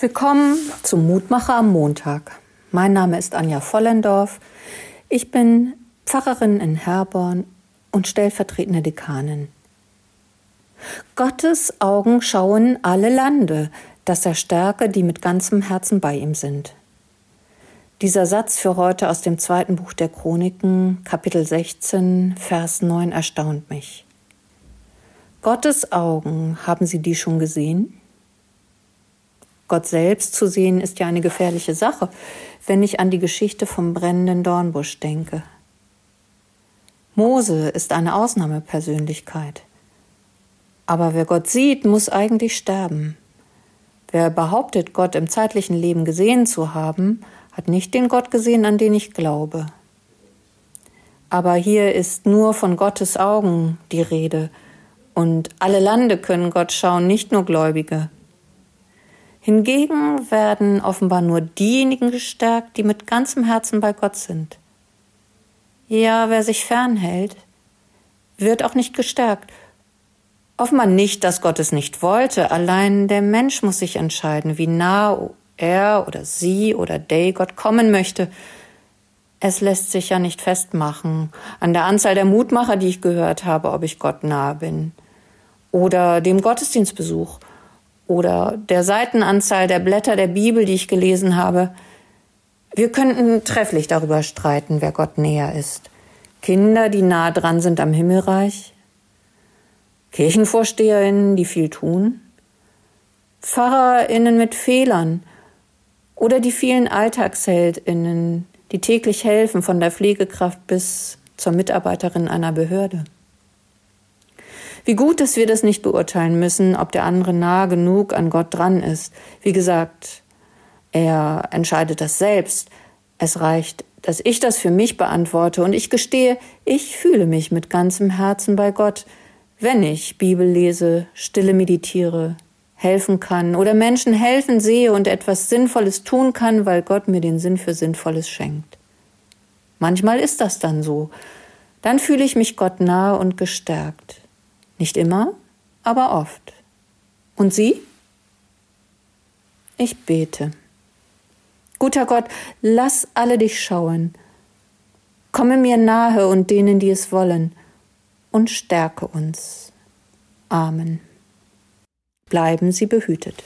Willkommen zum Mutmacher am Montag. Mein Name ist Anja Vollendorf. Ich bin Pfarrerin in Herborn und stellvertretende Dekanin. Gottes Augen schauen alle Lande, dass er stärke, die mit ganzem Herzen bei ihm sind. Dieser Satz für heute aus dem zweiten Buch der Chroniken, Kapitel 16, Vers 9, erstaunt mich. Gottes Augen, haben Sie die schon gesehen? Gott selbst zu sehen, ist ja eine gefährliche Sache, wenn ich an die Geschichte vom brennenden Dornbusch denke. Mose ist eine Ausnahmepersönlichkeit. Aber wer Gott sieht, muss eigentlich sterben. Wer behauptet, Gott im zeitlichen Leben gesehen zu haben, hat nicht den Gott gesehen, an den ich glaube. Aber hier ist nur von Gottes Augen die Rede, und alle Lande können Gott schauen, nicht nur Gläubige. Hingegen werden offenbar nur diejenigen gestärkt, die mit ganzem Herzen bei Gott sind. Ja, wer sich fernhält, wird auch nicht gestärkt. Offenbar nicht, dass Gott es nicht wollte, allein der Mensch muss sich entscheiden, wie nah er oder sie oder they Gott kommen möchte. Es lässt sich ja nicht festmachen an der Anzahl der Mutmacher, die ich gehört habe, ob ich Gott nahe bin. Oder dem Gottesdienstbesuch oder der Seitenanzahl der Blätter der Bibel, die ich gelesen habe. Wir könnten trefflich darüber streiten, wer Gott näher ist. Kinder, die nah dran sind am Himmelreich, Kirchenvorsteherinnen, die viel tun, Pfarrerinnen mit Fehlern oder die vielen Alltagsheldinnen, die täglich helfen, von der Pflegekraft bis zur Mitarbeiterin einer Behörde. Wie gut, dass wir das nicht beurteilen müssen, ob der andere nah genug an Gott dran ist. Wie gesagt, er entscheidet das selbst. Es reicht, dass ich das für mich beantworte und ich gestehe, ich fühle mich mit ganzem Herzen bei Gott, wenn ich Bibel lese, stille meditiere, helfen kann oder Menschen helfen sehe und etwas Sinnvolles tun kann, weil Gott mir den Sinn für Sinnvolles schenkt. Manchmal ist das dann so. Dann fühle ich mich Gott nahe und gestärkt. Nicht immer, aber oft. Und Sie? Ich bete. Guter Gott, lass alle dich schauen. Komme mir nahe und denen, die es wollen, und stärke uns. Amen. Bleiben Sie behütet.